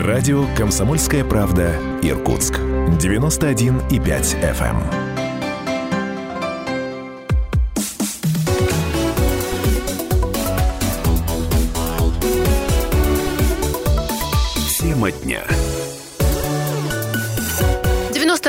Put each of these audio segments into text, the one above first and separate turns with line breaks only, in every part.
Радио «Комсомольская правда» Иркутск. 91,5 FM. Тема дня.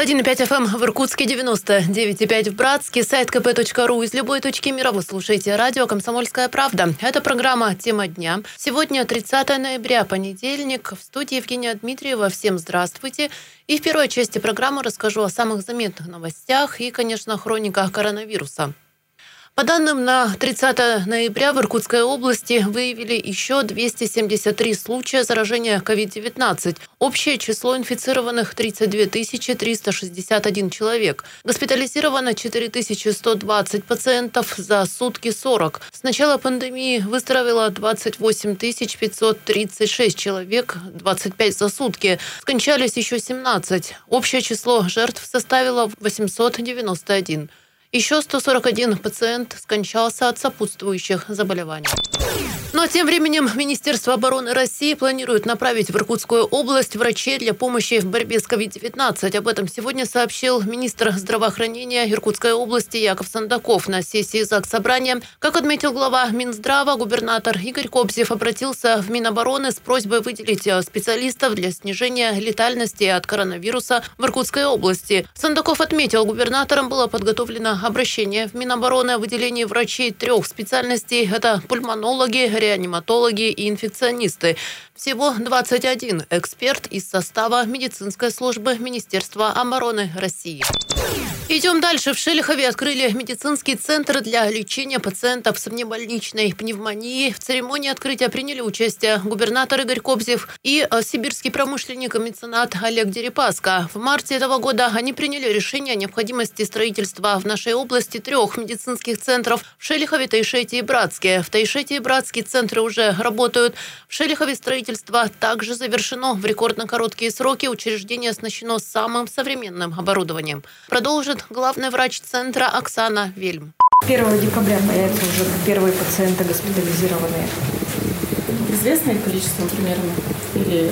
91,5 FM в Иркутске, 99,5 в Братске, сайт kp.ru. Из любой точки мира вы слушаете радио «Комсомольская правда». Это программа «Тема дня». Сегодня 30 ноября, понедельник. В студии Евгения Дмитриева. Всем здравствуйте. И в первой части программы расскажу о самых заметных новостях и, конечно, хрониках коронавируса. По данным на 30 ноября в Иркутской области выявили еще 273 случая заражения COVID-19. Общее число инфицированных 32 361 человек. Госпитализировано 4120 пациентов, за сутки 40. С начала пандемии выздоровело 28 536 человек, 25 за сутки. Скончались еще 17. Общее число жертв составило 891. Еще 141 пациент скончался от сопутствующих заболеваний. Но тем временем Министерство обороны России планирует направить в Иркутскую область врачей для помощи в борьбе с COVID-19. Об этом сегодня сообщил министр здравоохранения Иркутской области Яков Сандаков на сессии ЗАГС Собрания. Как отметил глава Минздрава, губернатор Игорь Кобзев обратился в Минобороны с просьбой выделить специалистов для снижения летальности от коронавируса в Иркутской области. Сандаков отметил, губернатором было подготовлено обращение в Минобороны о выделении врачей трех специальностей. Это пульмонологи, реаниматологи и инфекционисты. Всего 21 эксперт из состава медицинской службы Министерства обороны России. Идем дальше. В Шелихове открыли медицинский центр для лечения пациентов с внебольничной пневмонией. В церемонии открытия приняли участие губернатор Игорь Кобзев и э, сибирский промышленник и меценат Олег Дерипаска. В марте этого года они приняли решение о необходимости строительства в нашей области трех медицинских центров в Шелихове, Тайшете и Братске. В Тайшете и Братске центры уже работают. В Шелихове строительство также завершено в рекордно короткие сроки. Учреждение оснащено самым современным оборудованием. Продолжит главный врач центра Оксана Вельм.
1 декабря появятся уже первые пациенты госпитализированные.
Известное количество примерно? Или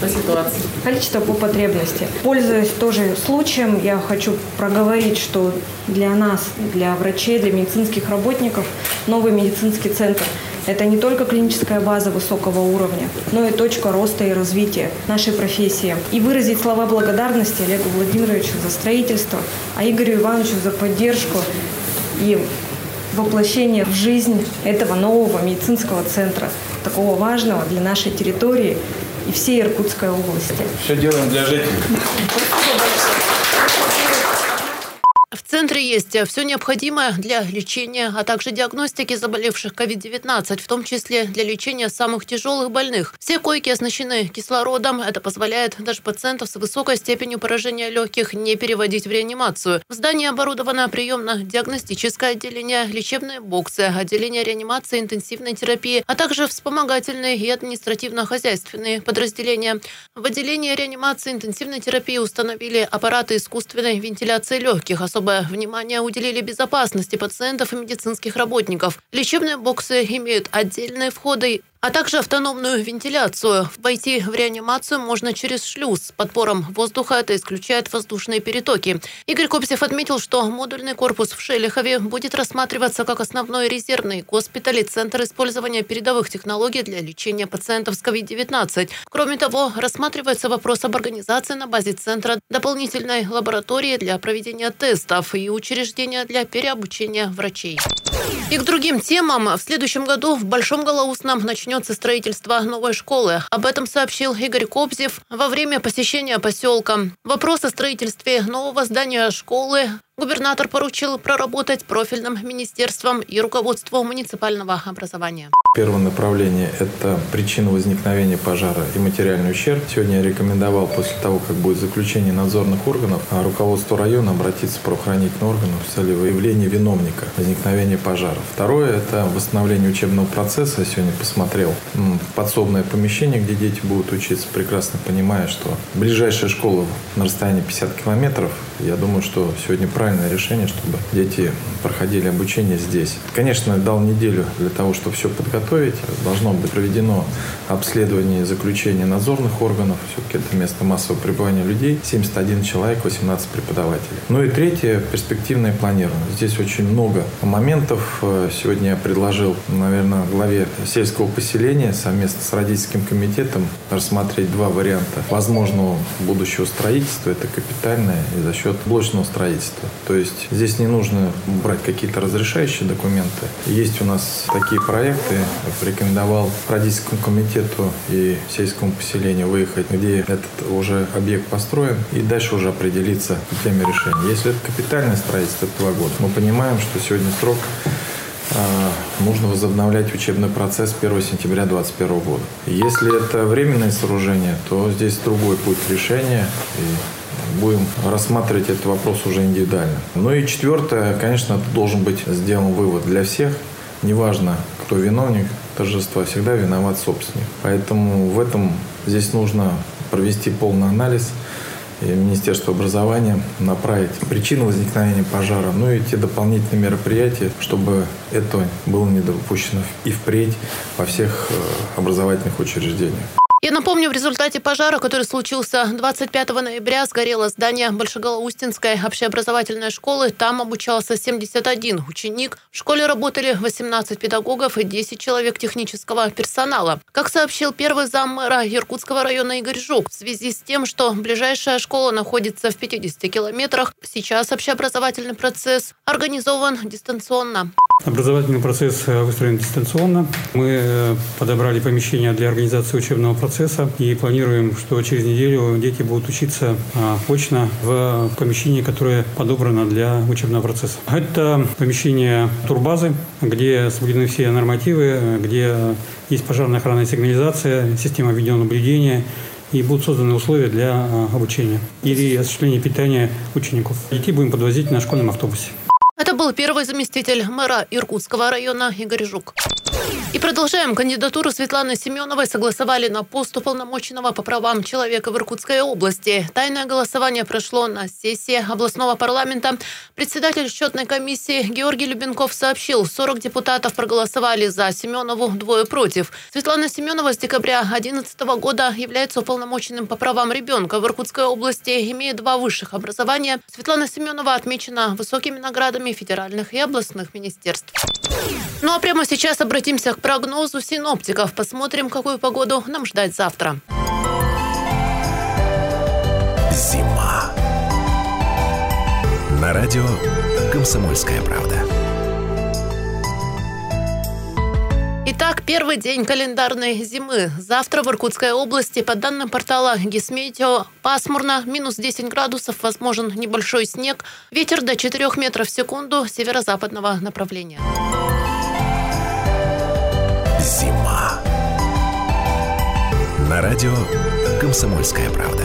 по ситуации?
Количество по потребности. Пользуясь тоже случаем, я хочу проговорить, что для нас, для врачей, для медицинских работников новый медицинский центр – это не только клиническая база высокого уровня, но и точка роста и развития нашей профессии. И выразить слова благодарности Олегу Владимировичу за строительство, а Игорю Ивановичу за поддержку и воплощение в жизнь этого нового медицинского центра, такого важного для нашей территории и всей Иркутской области.
Все делаем для жителей.
Центре есть все необходимое для лечения, а также диагностики заболевших COVID-19, в том числе для лечения самых тяжелых больных. Все койки оснащены кислородом. Это позволяет даже пациентов с высокой степенью поражения легких не переводить в реанимацию. В здании оборудовано приемно-диагностическое отделение, лечебные боксы, отделение реанимации, интенсивной терапии, а также вспомогательные и административно-хозяйственные подразделения. В отделении реанимации интенсивной терапии установили аппараты искусственной вентиляции легких. Особое внимание уделили безопасности пациентов и медицинских работников. Лечебные боксы имеют отдельные входы а также автономную вентиляцию. Войти в реанимацию можно через шлюз. С подпором воздуха это исключает воздушные перетоки. Игорь Копсев отметил, что модульный корпус в Шелихове будет рассматриваться как основной резервный госпиталь и центр использования передовых технологий для лечения пациентов с COVID-19. Кроме того, рассматривается вопрос об организации на базе центра дополнительной лаборатории для проведения тестов и учреждения для переобучения врачей. И к другим темам. В следующем году в Большом Голоусном начнет начнется строительство новой школы. Об этом сообщил Игорь Кобзев во время посещения поселка. Вопрос о строительстве нового здания школы Губернатор поручил проработать профильным министерством и руководству муниципального образования.
Первое направление – это причина возникновения пожара и материальный ущерб. Сегодня я рекомендовал после того, как будет заключение надзорных органов, а руководству района обратиться в правоохранительные органы в целью выявления виновника возникновения пожара. Второе – это восстановление учебного процесса. Я сегодня посмотрел подсобное помещение, где дети будут учиться, прекрасно понимая, что ближайшая школа на расстоянии 50 километров. Я думаю, что сегодня правильно правильное решение, чтобы дети проходили обучение здесь. Конечно, дал неделю для того, чтобы все подготовить. Должно быть проведено обследование и заключение надзорных органов. Все-таки это место массового пребывания людей. 71 человек, 18 преподавателей. Ну и третье, перспективное планирование. Здесь очень много моментов. Сегодня я предложил, наверное, главе сельского поселения совместно с родительским комитетом рассмотреть два варианта возможного будущего строительства. Это капитальное и за счет блочного строительства. То есть здесь не нужно брать какие-то разрешающие документы. Есть у нас такие проекты. Я порекомендовал родительскому комитету и сельскому поселению выехать, где этот уже объект построен, и дальше уже определиться теме решения. Если это капитальное строительство, это два года. Мы понимаем, что сегодня срок а, нужно возобновлять учебный процесс 1 сентября 2021 года. Если это временное сооружение, то здесь другой путь решения. И будем рассматривать этот вопрос уже индивидуально. Ну и четвертое, конечно, должен быть сделан вывод для всех. Неважно, кто виновник торжества, всегда виноват собственник. Поэтому в этом здесь нужно провести полный анализ – и Министерство образования направить причину возникновения пожара, ну и те дополнительные мероприятия, чтобы это было не допущено и впредь во всех э, образовательных учреждениях.
Я напомню, в результате пожара, который случился 25 ноября, сгорело здание Большеголоустинской общеобразовательной школы. Там обучался 71 ученик. В школе работали 18 педагогов и 10 человек технического персонала. Как сообщил первый зам мэра Иркутского района Игорь Жук, в связи с тем, что ближайшая школа находится в 50 километрах, сейчас общеобразовательный процесс организован дистанционно.
Образовательный процесс э, выстроен дистанционно. Мы э, подобрали помещение для организации учебного процесса и планируем, что через неделю дети будут учиться а, очно в помещении, которое подобрано для учебного процесса. Это помещение турбазы, где соблюдены все нормативы, где есть пожарная охранная сигнализация, система видеонаблюдения, и будут созданы условия для а, обучения или осуществления питания учеников. Детей будем подвозить на школьном автобусе.
Был первый заместитель мэра Иркутского района Игорь Жук. И продолжаем. Кандидатуру Светланы Семеновой согласовали на пост уполномоченного по правам человека в Иркутской области. Тайное голосование прошло на сессии областного парламента. Председатель счетной комиссии Георгий Любенков сообщил, 40 депутатов проголосовали за Семенову, двое против. Светлана Семенова с декабря 2011 года является уполномоченным по правам ребенка в Иркутской области, имеет два высших образования. Светлана Семенова отмечена высокими наградами федеральных и областных министерств. Ну а прямо сейчас обратимся к прогнозу синоптиков. Посмотрим, какую погоду нам ждать завтра.
Зима. На радио «Комсомольская правда».
Итак, первый день календарной зимы. Завтра в Иркутской области, по данным портала Гисметео, пасмурно, минус 10 градусов, возможен небольшой снег, ветер до 4 метров в секунду северо-западного направления.
Зима. На радио «Комсомольская правда».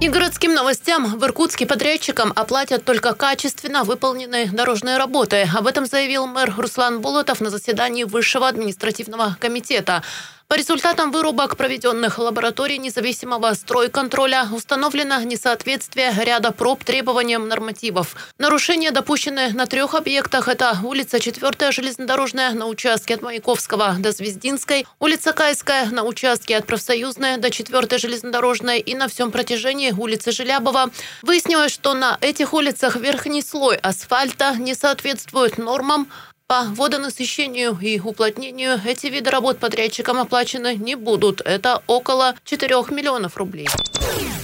И городским новостям в Иркутске подрядчикам оплатят только качественно выполненные дорожные работы. Об этом заявил мэр Руслан Болотов на заседании Высшего административного комитета. По результатам вырубок, проведенных лабораторией независимого стройконтроля, установлено несоответствие ряда проб требованиям нормативов. Нарушения, допущенные на трех объектах, это улица 4 железнодорожная на участке от Маяковского до Звездинской, улица Кайская на участке от Профсоюзной до 4 железнодорожной и на всем протяжении улицы Желябова. Выяснилось, что на этих улицах верхний слой асфальта не соответствует нормам, по водонасыщению и уплотнению эти виды работ подрядчикам оплачены не будут. Это около 4 миллионов рублей.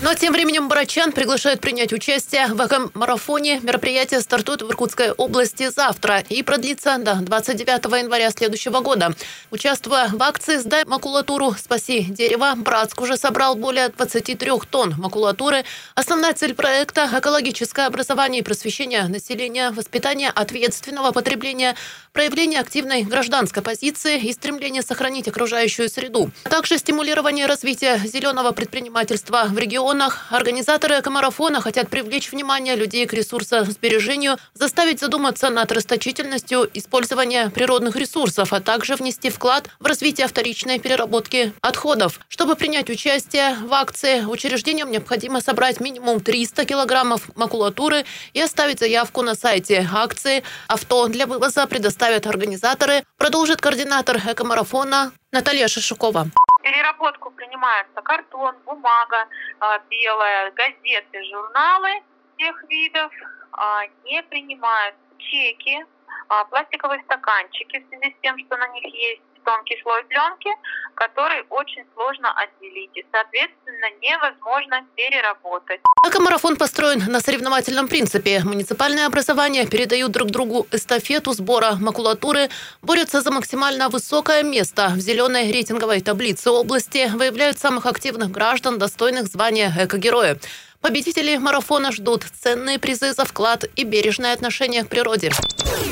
Но тем временем Барачан приглашает принять участие в эко-марафоне. Мероприятие стартует в Иркутской области завтра и продлится до 29 января следующего года. Участвуя в акции «Сдай макулатуру, спаси дерево», Братск уже собрал более 23 тонн макулатуры. Основная цель проекта – экологическое образование и просвещение населения, воспитание ответственного потребления – проявление активной гражданской позиции и стремление сохранить окружающую среду. Также стимулирование развития зеленого предпринимательства в регионах. Организаторы экомарафона хотят привлечь внимание людей к ресурсосбережению, заставить задуматься над расточительностью использования природных ресурсов, а также внести вклад в развитие вторичной переработки отходов. Чтобы принять участие в акции, учреждениям необходимо собрать минимум 300 килограммов макулатуры и оставить заявку на сайте акции. Авто для вывоза предоставят организаторы, продолжит координатор экомарафона Наталья Шишукова.
переработку принимается картон, бумага а, белая, газеты, журналы всех видов. А, Не принимают чеки, а, пластиковые стаканчики в связи с тем, что на них есть тонкий слой пленки, который очень сложно отделить. И, соответственно, невозможно переработать.
Экомарафон построен на соревновательном принципе. Муниципальные образования передают друг другу эстафету сбора макулатуры, борются за максимально высокое место в зеленой рейтинговой таблице области, выявляют самых активных граждан, достойных звания экогероя. Победители марафона ждут ценные призы за вклад и бережное отношение к природе.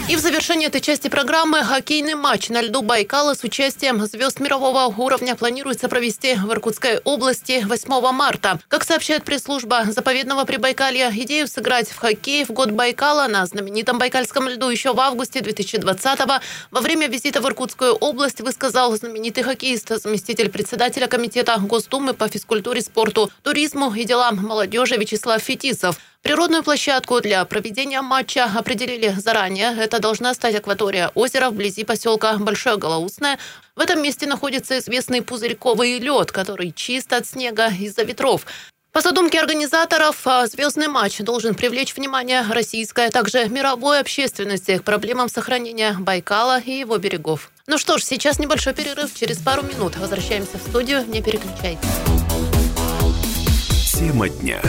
И в завершении этой части программы хоккейный матч на льду Байкала с участием звезд мирового уровня планируется провести в Иркутской области 8 марта. Как сообщает пресс-служба заповедного Прибайкалья, идею сыграть в хоккей в год Байкала на знаменитом Байкальском льду еще в августе 2020-го во время визита в Иркутскую область высказал знаменитый хоккеист, заместитель председателя комитета Госдумы по физкультуре, спорту, туризму и делам молодежи Вячеслав Фетисов. Природную площадку для проведения матча определили заранее. Это должна стать акватория озера вблизи поселка Большое Голоусное. В этом месте находится известный пузырьковый лед, который чист от снега из-за ветров. По задумке организаторов, а, звездный матч должен привлечь внимание российской, а также мировой общественности к проблемам сохранения Байкала и его берегов. Ну что ж, сейчас небольшой перерыв. Через пару минут возвращаемся в студию. Не переключайтесь.
Тема дня.